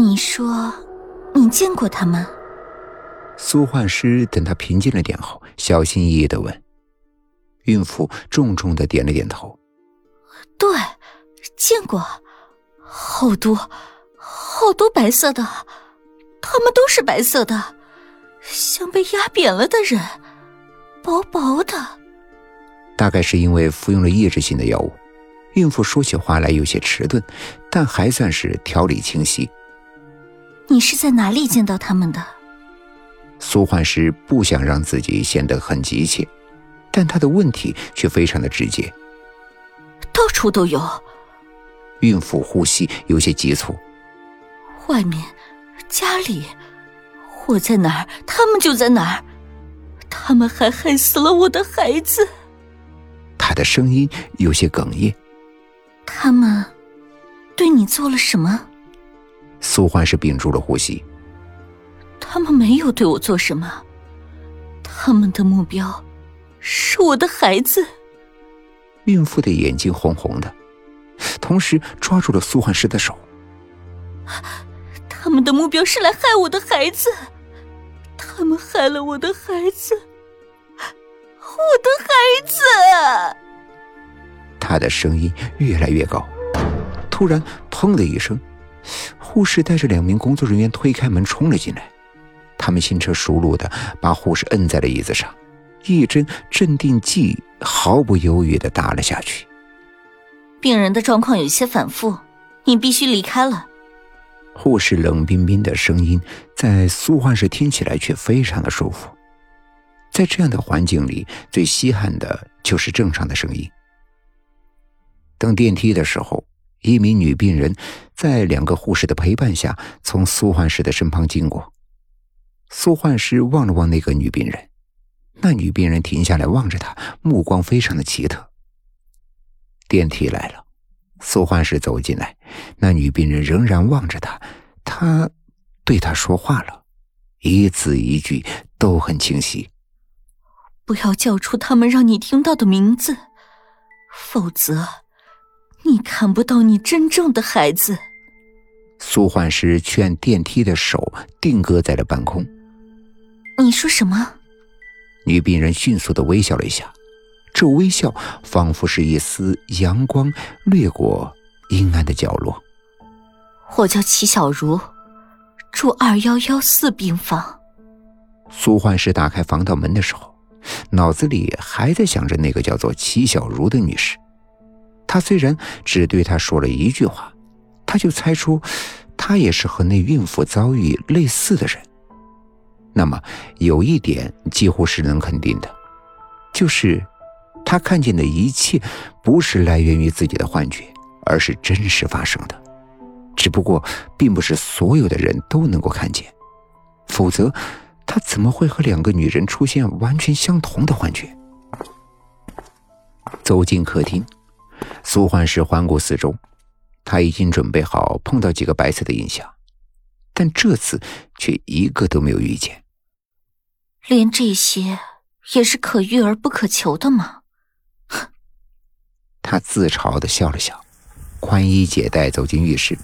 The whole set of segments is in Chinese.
你说，你见过他吗？苏焕师等他平静了点后，小心翼翼的问。孕妇重重的点了点头。对，见过，好多，好多白色的，他们都是白色的，像被压扁了的人，薄薄的。大概是因为服用了抑制性的药物，孕妇说起话来有些迟钝，但还算是条理清晰。你是在哪里见到他们的？苏焕师不想让自己显得很急切，但他的问题却非常的直接。到处都有。孕妇呼吸有些急促。外面，家里，我在哪儿，他们就在哪儿。他们还害死了我的孩子。他的声音有些哽咽。他们对你做了什么？苏焕是屏住了呼吸。他们没有对我做什么。他们的目标是我的孩子。孕妇的眼睛红红的，同时抓住了苏焕师的手。他们的目标是来害我的孩子。他们害了我的孩子。我的孩子。他的声音越来越高，突然“砰”的一声，护士带着两名工作人员推开门冲了进来。他们轻车熟路的把护士摁在了椅子上，一针镇定剂毫不犹豫的打了下去。病人的状况有些反复，你必须离开了。护士冷冰冰的声音在苏焕室听起来却非常的舒服。在这样的环境里，最稀罕的就是正常的声音。等电梯的时候，一名女病人在两个护士的陪伴下从苏焕师的身旁经过。苏焕师望了望那个女病人，那女病人停下来望着他，目光非常的奇特。电梯来了，苏焕师走进来，那女病人仍然望着他，他对他说话了，一字一句都很清晰。不要叫出他们让你听到的名字，否则你看不到你真正的孩子。苏焕师劝电梯的手定格在了半空。你说什么？女病人迅速的微笑了一下，这微笑仿佛是一丝阳光掠过阴暗的角落。我叫齐小茹，住二幺幺四病房。苏焕师打开防盗门的时候。脑子里还在想着那个叫做齐小茹的女士，他虽然只对她说了一句话，他就猜出，她也是和那孕妇遭遇类似的人。那么有一点几乎是能肯定的，就是他看见的一切不是来源于自己的幻觉，而是真实发生的，只不过并不是所有的人都能够看见，否则。他怎么会和两个女人出现完全相同的幻觉？走进客厅，苏焕石环顾四周，他已经准备好碰到几个白色的印象，但这次却一个都没有遇见。连这些也是可遇而不可求的吗？哼！他自嘲的笑了笑，宽衣解带走进浴室，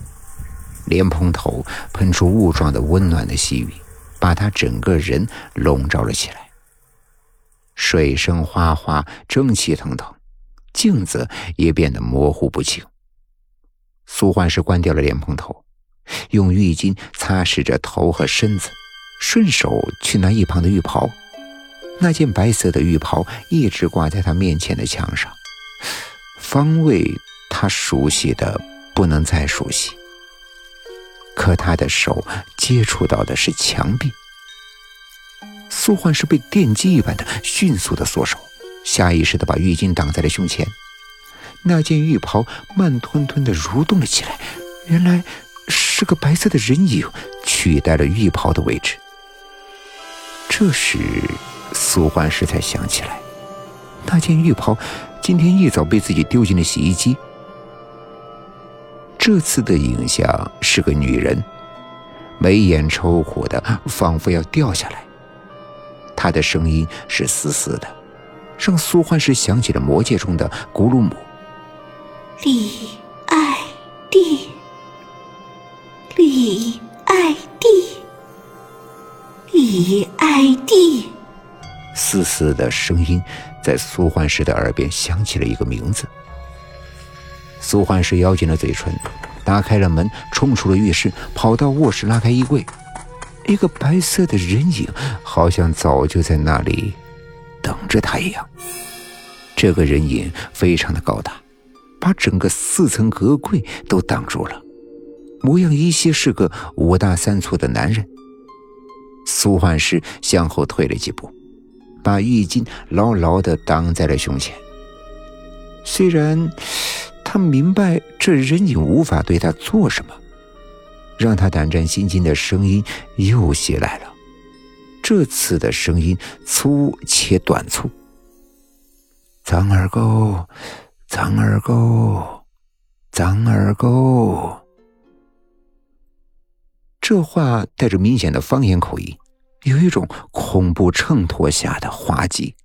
莲蓬头喷出雾状的温暖的细雨。把他整个人笼罩了起来。水声哗哗，蒸汽腾腾，镜子也变得模糊不清。苏焕是关掉了莲蓬头，用浴巾擦拭着头和身子，顺手去拿一旁的浴袍。那件白色的浴袍一直挂在他面前的墙上，方位他熟悉的不能再熟悉。可他的手接触到的是墙壁，苏焕是被电击一般的迅速的缩手，下意识的把浴巾挡在了胸前。那件浴袍慢吞吞的蠕动了起来，原来是个白色的人影取代了浴袍的位置。这时，苏焕时才想起来，那件浴袍今天一早被自己丢进了洗衣机。这次的影像是个女人，眉眼抽苦的，仿佛要掉下来。她的声音是嘶嘶的，让苏焕时想起了魔界中的古鲁姆。李爱弟，李。李爱弟，李爱弟。嘶嘶的声音在苏焕世的耳边响起了一个名字。苏焕世咬紧了嘴唇，打开了门，冲出了浴室，跑到卧室，拉开衣柜。一个白色的人影，好像早就在那里等着他一样。这个人影非常的高大，把整个四层阁柜都挡住了，模样依稀是个五大三粗的男人。苏焕世向后退了几步，把浴巾牢牢的挡在了胸前。虽然他明白这人影无法对他做什么。让他胆战心惊的声音又袭来了，这次的声音粗且短促：“张二狗，张二狗，张二狗。”这话带着明显的方言口音，有一种恐怖衬托下的滑稽。